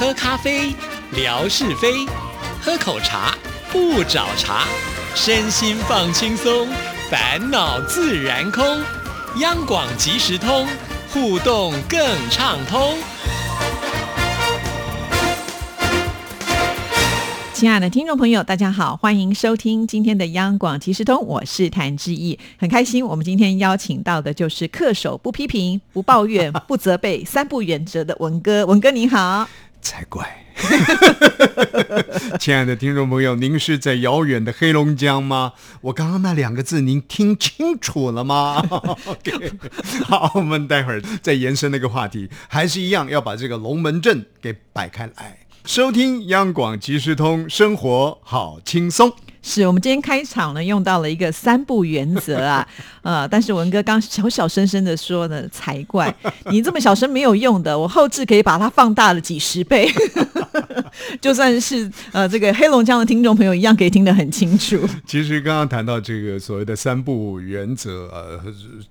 喝咖啡，聊是非；喝口茶，不找茬。身心放轻松，烦恼自然空。央广即时通，互动更畅通。亲爱的听众朋友，大家好，欢迎收听今天的央广即时通，我是谭志毅，很开心，我们今天邀请到的就是恪守不批评、不抱怨、不责备三不原则的文哥，文哥你好。才怪！亲爱的听众朋友，您是在遥远的黑龙江吗？我刚刚那两个字，您听清楚了吗？好，我们待会儿再延伸那个话题，还是一样要把这个龙门阵给摆开来。收听央广即时通，生活好轻松。是我们今天开场呢，用到了一个三不原则啊，呃，但是文哥刚小小声声的说呢，才怪，你这么小声没有用的，我后置可以把它放大了几十倍，就算是呃这个黑龙江的听众朋友一样可以听得很清楚。其实刚刚谈到这个所谓的三不原则，呃，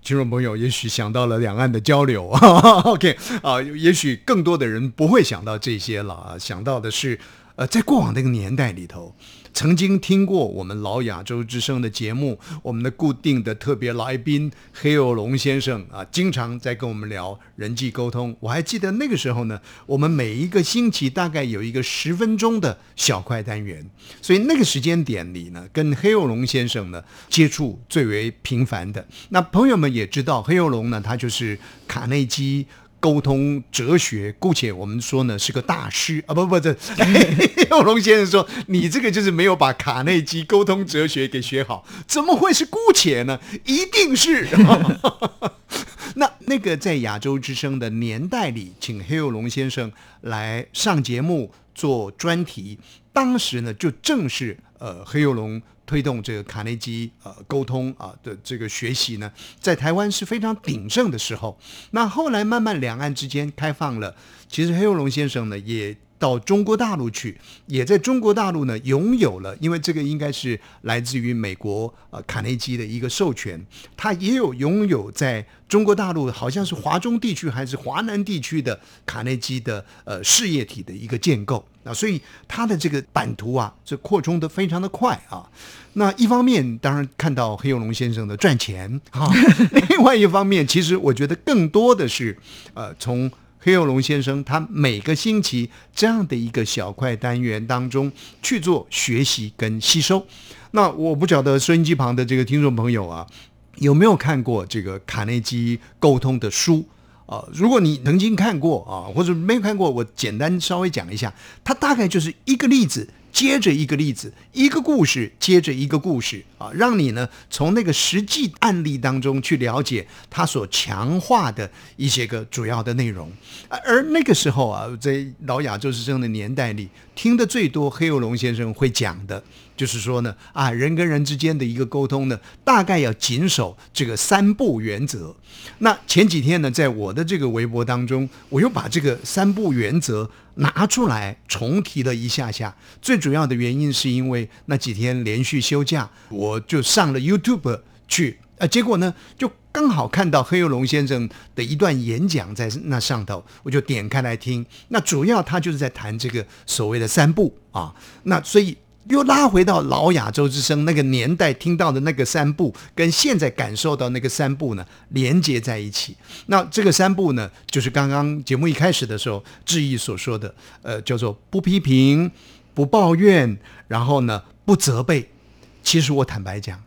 听众朋友也许想到了两岸的交流，OK 啊，也许更多的人不会想到这些了啊，想到的是呃，在过往那个年代里头。曾经听过我们老亚洲之声的节目，我们的固定的特别来宾黑有龙先生啊，经常在跟我们聊人际沟通。我还记得那个时候呢，我们每一个星期大概有一个十分钟的小块单元，所以那个时间点里呢，跟黑有龙先生呢接触最为频繁的。那朋友们也知道，黑有龙呢，他就是卡内基。沟通哲学，姑且我们说呢是个大师啊！不不，这 有龙先生说你这个就是没有把卡内基沟通哲学给学好，怎么会是姑且呢？一定是。那那个在亚洲之声的年代里，请黑有龙先生来上节目做专题，当时呢就正是呃黑有龙。推动这个卡内基呃沟通啊的这个学习呢，在台湾是非常鼎盛的时候。那后来慢慢两岸之间开放了，其实黑龙先生呢也。到中国大陆去，也在中国大陆呢拥有了，因为这个应该是来自于美国呃卡内基的一个授权，他也有拥有在中国大陆好像是华中地区还是华南地区的卡内基的呃事业体的一个建构啊，所以他的这个版图啊，这扩充的非常的快啊。那一方面当然看到黑幼龙先生的赚钱啊，另外一方面其实我觉得更多的是呃从。黑幼龙先生，他每个星期这样的一个小块单元当中去做学习跟吸收。那我不晓得收音机旁的这个听众朋友啊，有没有看过这个卡内基沟通的书啊？如果你曾经看过啊，或者没有看过，我简单稍微讲一下，它大概就是一个例子。接着一个例子，一个故事接着一个故事啊，让你呢从那个实际案例当中去了解他所强化的一些个主要的内容。而那个时候啊，在老亚洲之声的年代里，听的最多黑幼龙先生会讲的，就是说呢啊，人跟人之间的一个沟通呢，大概要谨守这个三不原则。那前几天呢，在我的这个微博当中，我又把这个三不原则。拿出来重提了一下下，最主要的原因是因为那几天连续休假，我就上了 YouTube 去，呃，结果呢，就刚好看到黑幼龙先生的一段演讲在那上头，我就点开来听。那主要他就是在谈这个所谓的三步啊，那所以。又拉回到老亚洲之声那个年代听到的那个三部，跟现在感受到那个三部呢，连接在一起。那这个三部呢，就是刚刚节目一开始的时候，志毅所说的，呃，叫做不批评、不抱怨，然后呢，不责备。其实我坦白讲，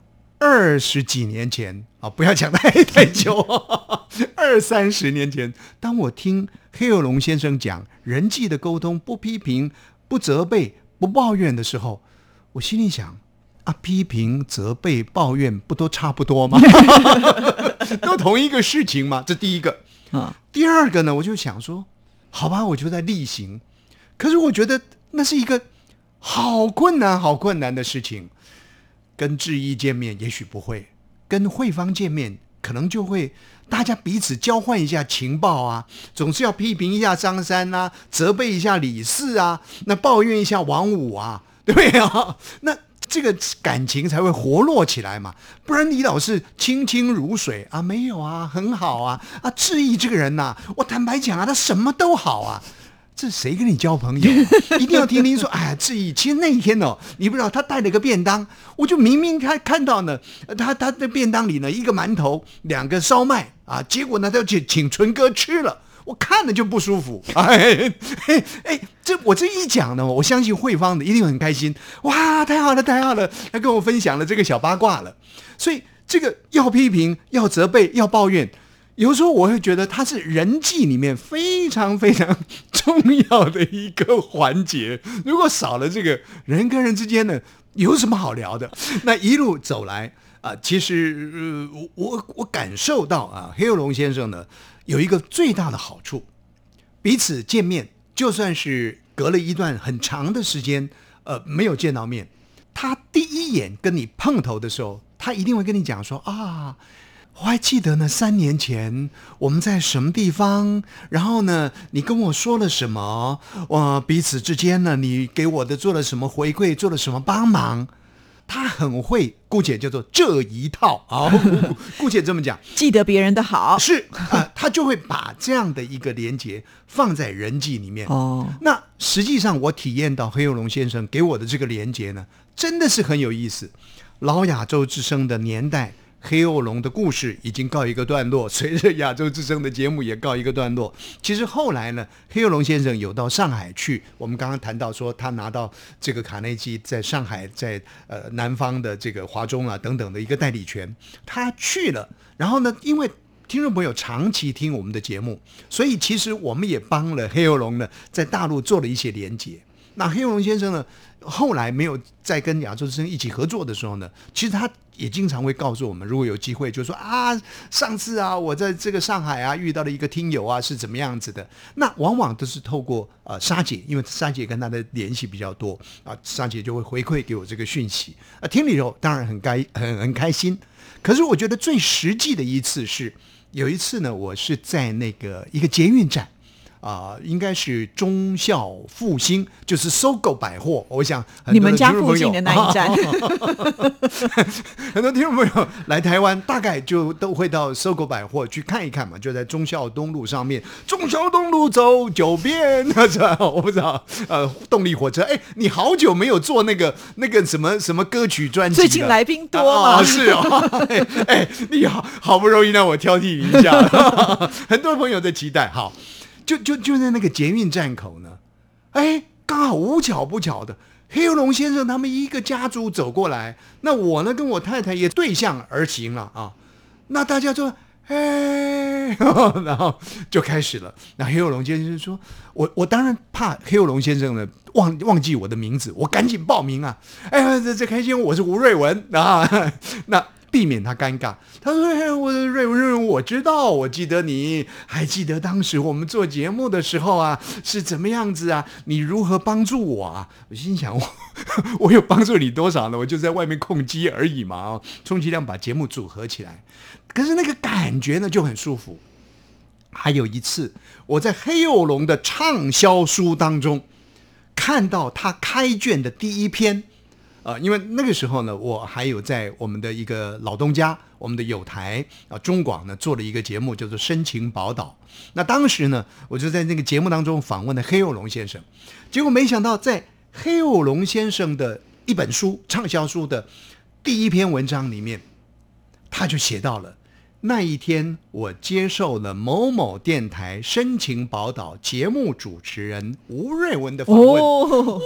二十几年前啊，不要讲太太久，二三十年前，当我听黑尔龙先生讲人际的沟通，不批评、不责备、不抱怨的时候。我心里想啊，批评、责备、抱怨，不都差不多吗？都同一个事情吗？这第一个啊。第二个呢，我就想说，好吧，我就在例行。可是我觉得那是一个好困难、好困难的事情。跟志毅见面，也许不会；跟慧芳见面，可能就会大家彼此交换一下情报啊，总是要批评一下张三啊，责备一下李四啊，那抱怨一下王五啊。对啊，那这个感情才会活络起来嘛，不然你老是清清如水啊，没有啊，很好啊，啊，志毅这个人呐，我坦白讲啊，他什么都好啊，这谁跟你交朋友？一定要听听说，哎呀，志毅，其实那一天哦，你不知道他带了个便当，我就明明他看到呢，呃他他的便当里呢一个馒头，两个烧麦啊，结果呢他就请请纯哥吃了。我看了就不舒服，哎哎哎，这我这一讲呢，我相信慧芳的一定很开心，哇，太好了太好了，他跟我分享了这个小八卦了，所以这个要批评、要责备、要抱怨，有时候我会觉得它是人际里面非常非常重要的一个环节，如果少了这个人跟人之间呢，有什么好聊的？那一路走来啊、其实、呃、我我我感受到啊，黑龙先生呢有一个最大的好处，彼此见面，就算是隔了一段很长的时间，呃，没有见到面，他第一眼跟你碰头的时候，他一定会跟你讲说啊。我还记得呢，三年前我们在什么地方，然后呢，你跟我说了什么？我、彼此之间呢，你给我的做了什么回馈，做了什么帮忙？他很会，姑且叫做这一套啊，姑且这么讲，记得别人的好是啊、他就会把这样的一个连接放在人际里面。哦，那实际上我体验到黑幼龙先生给我的这个连接呢，真的是很有意思。老亚洲之声的年代，黑幼龙的故事已经告一个段落，随着亚洲之声的节目也告一个段落。其实后来呢，黑幼龙先生有到上海去，我们刚刚谈到说他拿到这个卡内基在上海在呃南方的这个华中啊等等的一个代理权，他去了，然后呢，因为听众朋友长期听我们的节目，所以其实我们也帮了黑幼龙呢在大陆做了一些连接。那黑幼龙先生呢，后来没有再跟亚洲之声一起合作的时候呢，其实他也经常会告诉我们，如果有机会，就说啊，上次啊，我在这个上海啊遇到了一个听友啊，是怎么样子的？那往往都是透过呃沙姐，因为沙姐跟他的联系比较多啊，沙姐就会回馈给我这个讯息啊，听了以后当然很开很很开心。可是我觉得最实际的一次是有一次呢，我是在那个一个捷运站。啊、应该是忠孝复兴，就是搜狗百货。我想你们家附近的那一站，很多听众朋友来台湾，大概就都会到搜狗百货去看一看嘛，就在忠孝东路上面，忠孝东路走九遍，是吧？我不知道，呃，动力火车，哎，你好久没有做那个那个什么什么歌曲专辑了，最近来宾多啊嘛？是哦，哎，哎你好好不容易让我挑剔你一下，很多朋友在期待，好，就就就在那个捷运站口呢，哎，刚好无巧不巧的，黑龙先生他们一个家族走过来，那我呢跟我太太也对向而行了啊，那大家就。哎，然后就开始了。那黑幼龙先生说：“我我当然怕黑幼龙先生呢忘忘记我的名字，我赶紧报名啊！哎呀，这这开心，我是吴瑞文啊。那避免他尴尬，他说：“哎，我瑞文瑞文，我知道，我记得你，还记得当时我们做节目的时候啊，是怎么样子啊？你如何帮助我啊？”我心想，我 我有帮助你多少呢？我就在外面控机而已嘛，充其量把节目组合起来。可是那个感觉呢就很舒服。还有一次，我在黑幼龙的畅销书当中看到他开卷的第一篇，啊，因为那个时候呢，我还有在我们的一个老东家，我们的友台啊、中广呢做了一个节目，叫做《深情宝岛》。那当时呢，我就在那个节目当中访问了黑幼龙先生，结果没想到在黑幼龙先生的一本书畅销书的第一篇文章里面，他就写到了。那一天，我接受了某某电台《深情宝岛》节目主持人吴瑞文的访问，哦，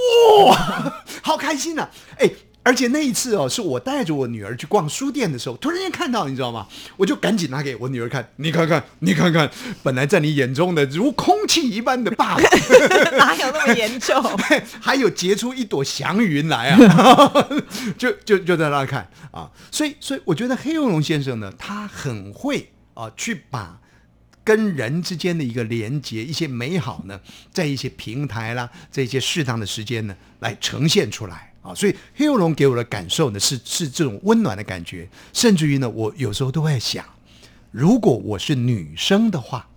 好开心呐、哎，而且那一次哦，是我带着我女儿去逛书店的时候，突然间看到，你知道吗？我就赶紧拿给我女儿看，你看看，你看看，本来在你眼中的如空气一般的爸爸，哪有那么严重？还有结出一朵祥云来啊！就就就在那看啊，所以所以我觉得黑幼龙先生呢，他很会啊，去把跟人之间的一个连接、一些美好呢，在一些平台啦，在一些适当的时间呢，来呈现出来啊。所以黑龙给我的感受呢，是是这种温暖的感觉，甚至于呢，我有时候都会想，如果我是女生的话。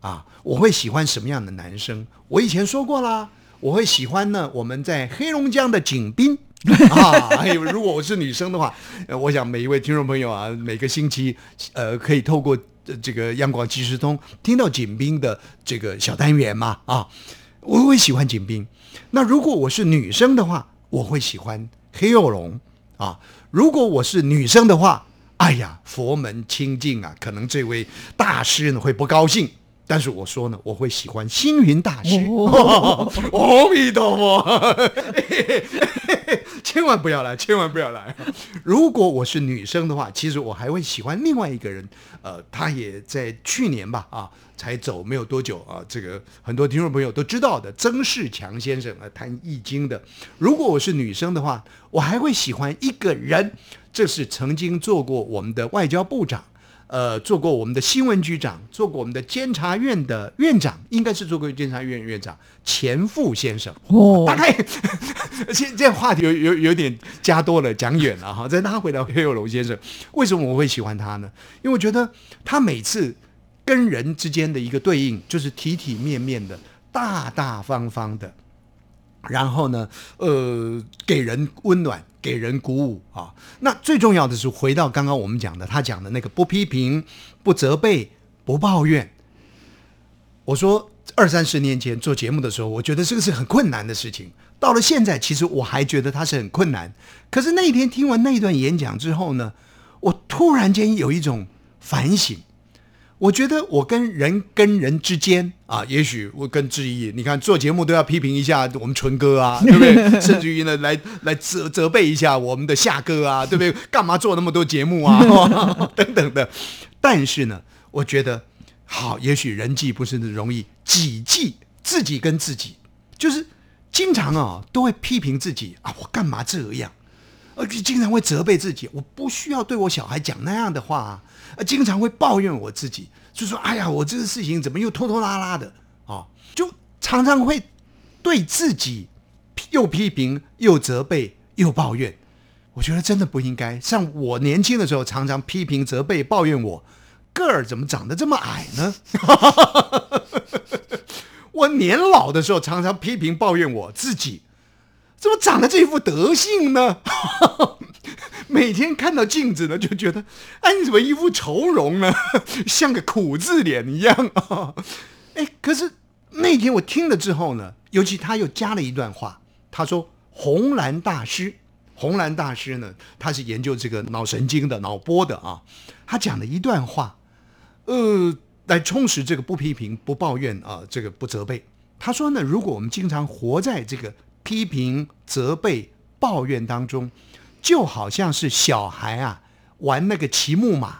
啊，我会喜欢什么样的男生？我以前说过啦，我会喜欢呢我们在黑龙江的景斌啊。还有，如果我是女生的话，我想每一位听众朋友啊，每个星期呃可以透过、这个央广即时通听到景斌的这个小单元嘛啊。我会喜欢景斌。那如果我是女生的话，我会喜欢黑幼龙啊。如果我是女生的话，哎呀，佛门清净啊，可能这位大师呢会不高兴。但是我说呢，我会喜欢星云大师。阿弥陀佛，千万不要来，千万不要来。如果我是女生的话，其实我还会喜欢另外一个人。呃，他也在去年吧，啊，才走没有多久啊。这个很多听众朋友都知道的，曾仕强先生啊，谈易经的。如果我是女生的话，我还会喜欢一个人，这是曾经做过我们的外交部长。呃，做过我们的新闻局长，做过我们的监察院的院长，应该是做过监察院院长钱复先生。哦，大概现这话题有有有点加多了，讲远了哈。再拉回到，黑有龙先生，为什么我会喜欢他呢？因为我觉得他每次跟人之间的一个对应，就是体体面面的，大大方方的。然后呢，呃，给人温暖，给人鼓舞啊。那最重要的是，回到刚刚我们讲的，他讲的那个不批评、不责备、不抱怨。我说二三十年前做节目的时候，我觉得这个是很困难的事情。到了现在，其实我还觉得它是很困难。可是那一天听完那一段演讲之后呢，我突然间有一种反省。我觉得我跟人跟人之间啊，也许我跟志毅，你看做节目都要批评一下我们纯哥啊，对不对？甚至于呢，来来责责备一下我们的夏哥啊，对不对？干嘛做那么多节目啊？等等的。但是呢，我觉得好，也许人际不是那么容易，己际自己跟自己，就是经常啊都会批评自己啊，我干嘛这样？而且，经常会责备自己，我不需要对我小孩讲那样的话啊。经常会抱怨我自己，就说：“哎呀，我这个事情怎么又拖拖拉拉的啊？”就常常会对自己又批评又责备又抱怨。我觉得真的不应该。像我年轻的时候，常常批评责备抱怨我个儿怎么长得这么矮呢？我年老的时候，常常批评抱怨我自己怎么长得这副德性呢？每天看到镜子呢，就觉得，哎，你怎么一副愁容呢？像个苦字脸一样啊！哎，可是那天我听了之后呢，尤其他又加了一段话，他说：“红蓝大师，红蓝大师呢，他是研究这个脑神经的、脑波的啊。他讲了一段话，呃，来充实这个不批评、不抱怨啊，这个不责备。他说呢，如果我们经常活在这个批评、责备、抱怨当中。”就好像是小孩啊玩那个骑木马，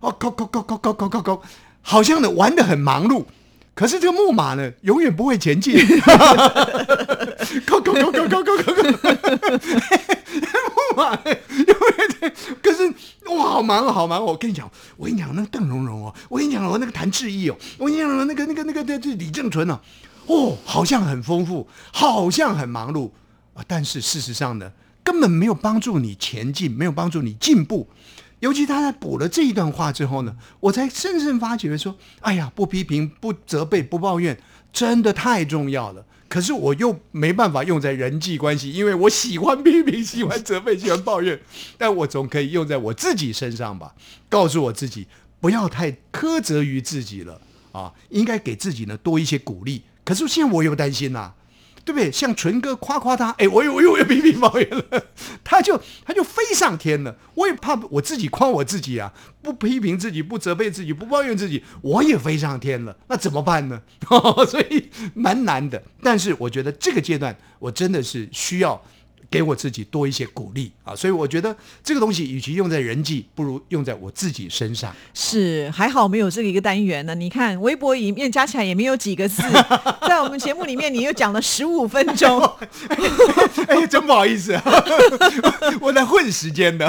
哦，高高高高高高高高，好像呢玩的很忙碌，可是这个木马呢永远不会前进，高高高高高高高，木马永远，可是哇好忙好忙，我跟你讲，我跟你讲那个邓荣荣哦，我跟你讲哦那个谭志毅哦，我跟你讲那个那个那个这这李正淳哦，哦好像很丰富，好像很忙碌啊，但是事实上呢？根本没有帮助你前进，没有帮助你进步。尤其他在补了这一段话之后呢，我才深深发觉说：“哎呀，不批评、不责备、不抱怨，真的太重要了。”可是我又没办法用在人际关系，因为我喜欢批评、喜欢责备、喜欢抱怨。但我总可以用在我自己身上吧？告诉我自己，不要太苛责于自己了啊！应该给自己呢多一些鼓励。可是现在我又担心呐。对不对？像纯哥夸夸他，哎，我又我又又批评抱怨了，他就他就飞上天了。我也怕我自己夸我自己啊，不批评自己，不责备自己，不抱怨自己，我也飞上天了。那怎么办呢？所以蛮难的。但是我觉得这个阶段，我真的是需要。给我自己多一些鼓励啊，所以我觉得这个东西与其用在人际，不如用在我自己身上。是，还好没有这个一个单元呢。你看微博里面加起来也没有几个字，在我们节目里面你又讲了十五分钟，哎，真不好意思啊，我在混时间的。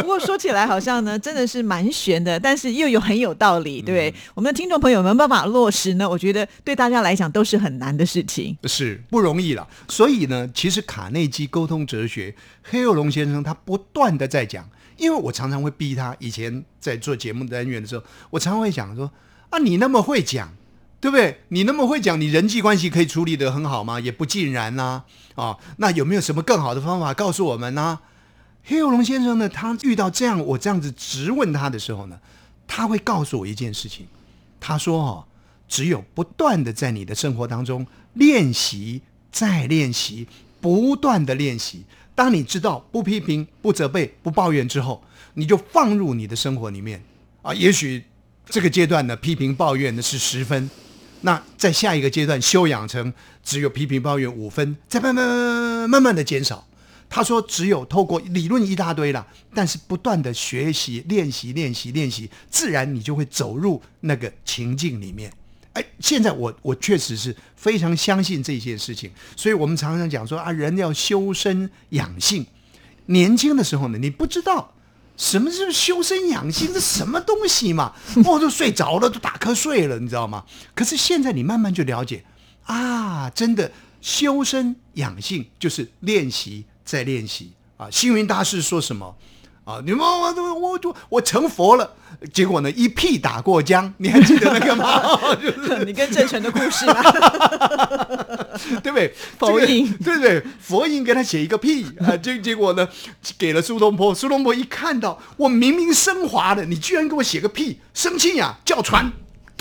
不过说起来好像呢，真的是蛮悬的，但是又有很有道理，对我们的听众朋友有没有办法落实呢？我觉得对大家来讲都是很难的事情，是不容易了。所以呢，其实卡内基。沟通哲学，黑幼龙先生他不断的在讲，因为我常常会逼他。以前在做节目单元的时候，我常常会讲说：“啊，你那么会讲，对不对？你那么会讲，你人际关系可以处理得很好吗？也不尽然呐。啊，那有没有什么更好的方法告诉我们呢？”黑幼龙先生呢，他遇到这样我这样子质问他的时候呢，他会告诉我一件事情。他说：“哦，只有不断的在你的生活当中练习、再练习、不断的练习。当你知道不批评、不责备、不抱怨之后，你就放入你的生活里面啊。也许这个阶段呢，批评抱怨的是十分，那在下一个阶段修养成只有批评抱怨五分，再慢慢慢慢慢慢的减少。他说：“只有透过理论一大堆了，但是不断的学习、练习、练习、练习，自然你就会走入那个情境里面。”哎，现在我我确实是非常相信这些事情，所以我们常常讲说啊，人要修身养性。年轻的时候呢，你不知道什么是修身养性，这什么东西嘛？我都睡着了，都打瞌睡了，你知道吗？可是现在你慢慢就了解啊，真的修身养性就是练习。再练习啊！星云大师说什么啊？你们我我我我我成佛了，结果呢一屁打过江，你还记得那个吗？你跟郑成的故事吗？对不对？佛印对不对？佛印给他写一个屁啊！结结果呢，给了苏东坡。苏东坡一看到我明明升华了，你居然给我写个屁，生气呀！叫船。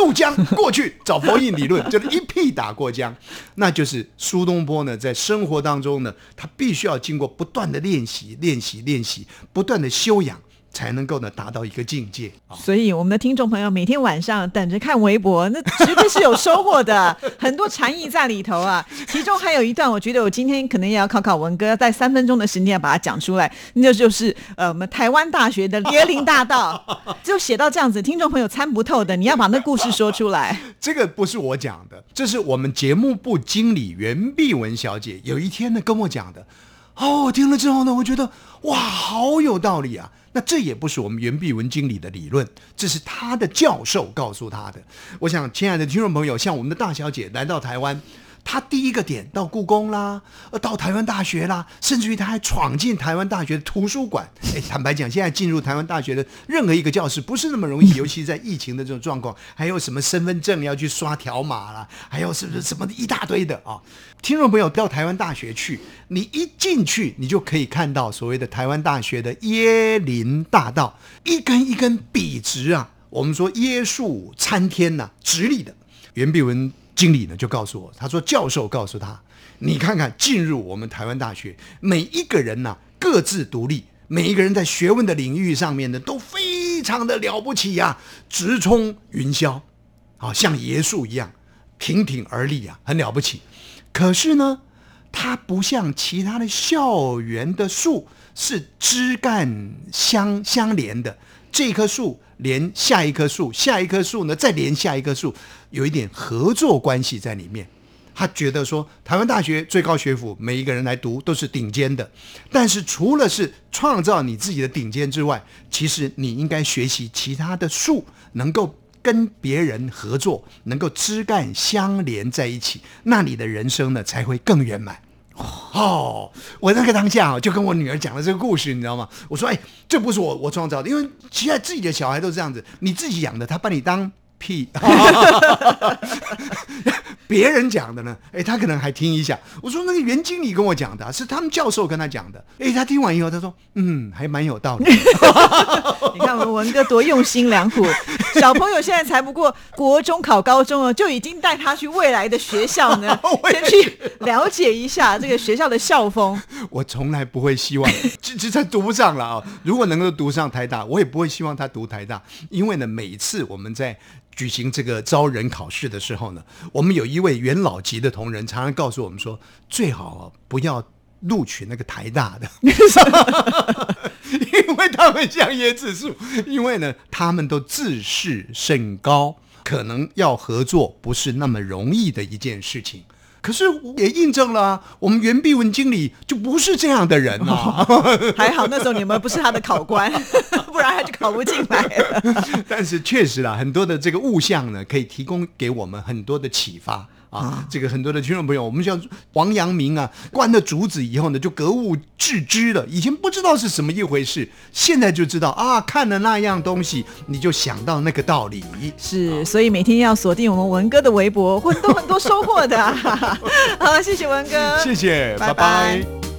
渡江过去找佛印理论，就是一屁打过江，那就是苏东坡呢，在生活当中呢，他必须要经过不断的练习、练习、练习，不断的修养。才能够呢达到一个境界啊！所以我们的听众朋友每天晚上等着看微博，那绝对是有收获的，很多禅意在里头啊。其中还有一段，我觉得我今天可能也要考考文哥，要在三分钟的时间把它讲出来。那就是呃，我们台湾大学的椰林大道，就写到这样子，听众朋友参不透的，你要把那故事说出来。这个不是我讲的，这是我们节目部经理袁碧文小姐有一天呢跟我讲的。哦，听了之后呢，我觉得哇，好有道理啊。那这也不是我们袁碧文经理的理论，这是他的教授告诉他的。我想，亲爱的听众朋友，像我们的大小姐来到台湾。他第一个点到故宫啦，呃，到台湾大学啦，甚至于他还闯进台湾大学的图书馆。哎，坦白讲，现在进入台湾大学的任何一个教室不是那么容易，尤其在疫情的这种状况，还有什么身份证要去刷条码啦，还有是不是什么一大堆的啊？听众朋友到台湾大学去，你一进去，你就可以看到所谓的台湾大学的椰林大道，一根一根笔直啊，我们说椰树参天呐，直立的。袁碧文。经理呢就告诉我，他说教授告诉他，你看看进入我们台湾大学，每一个人呢各自独立，每一个人在学问的领域上面呢都非常的了不起呀，直冲云霄，啊像椰树一样挺挺而立啊，很了不起。可是呢，它不像其他的校园的树是枝干相相连的。这棵树连下一棵树，下一棵树呢再连下一棵树，有一点合作关系在里面。他觉得说，台湾大学最高学府，每一个人来读都是顶尖的。但是除了是创造你自己的顶尖之外，其实你应该学习其他的树，能够跟别人合作，能够枝干相连在一起，那你的人生呢才会更圆满。哦，我那个当下啊，就跟我女儿讲了这个故事，你知道吗？我说，哎，这不是我我创造的，因为现在自己的小孩都是这样子，你自己养的，他把你当屁。别人讲的呢？哎，他可能还听一下。我说那个袁经理跟我讲的，是他们教授跟他讲的。哎，他听完以后，他说：“嗯，还蛮有道理。”你看我们文哥多用心良苦，小朋友现在才不过国中考高中哦，就已经带他去未来的学校呢，先去了解一下这个学校的校风。我从来不会希望，这这他读不上了啊！如果能够读上台大，我也不会希望他读台大，因为呢，每次我们在。举行这个招人考试的时候呢，我们有一位元老级的同仁，常常告诉我们说，最好不要录取那个台大的，因为他们像椰子树，因为呢，他们都自视甚高，可能要合作不是那么容易的一件事情。可是也印证了，我们袁碧文经理就不是这样的人啊！还好那时候你们不是他的考官，然他就考不进来了。但是确实啊，很多的这个物象呢，可以提供给我们很多的启发。啊，这个很多的听众朋友，我们像王阳明啊，观了竹子以后呢，就格物致知了。以前不知道是什么一回事，现在就知道啊，看了那样东西，你就想到那个道理。是，所以每天要锁定我们文哥的微博，会多很多收获的。好，谢谢文哥，谢谢，拜拜。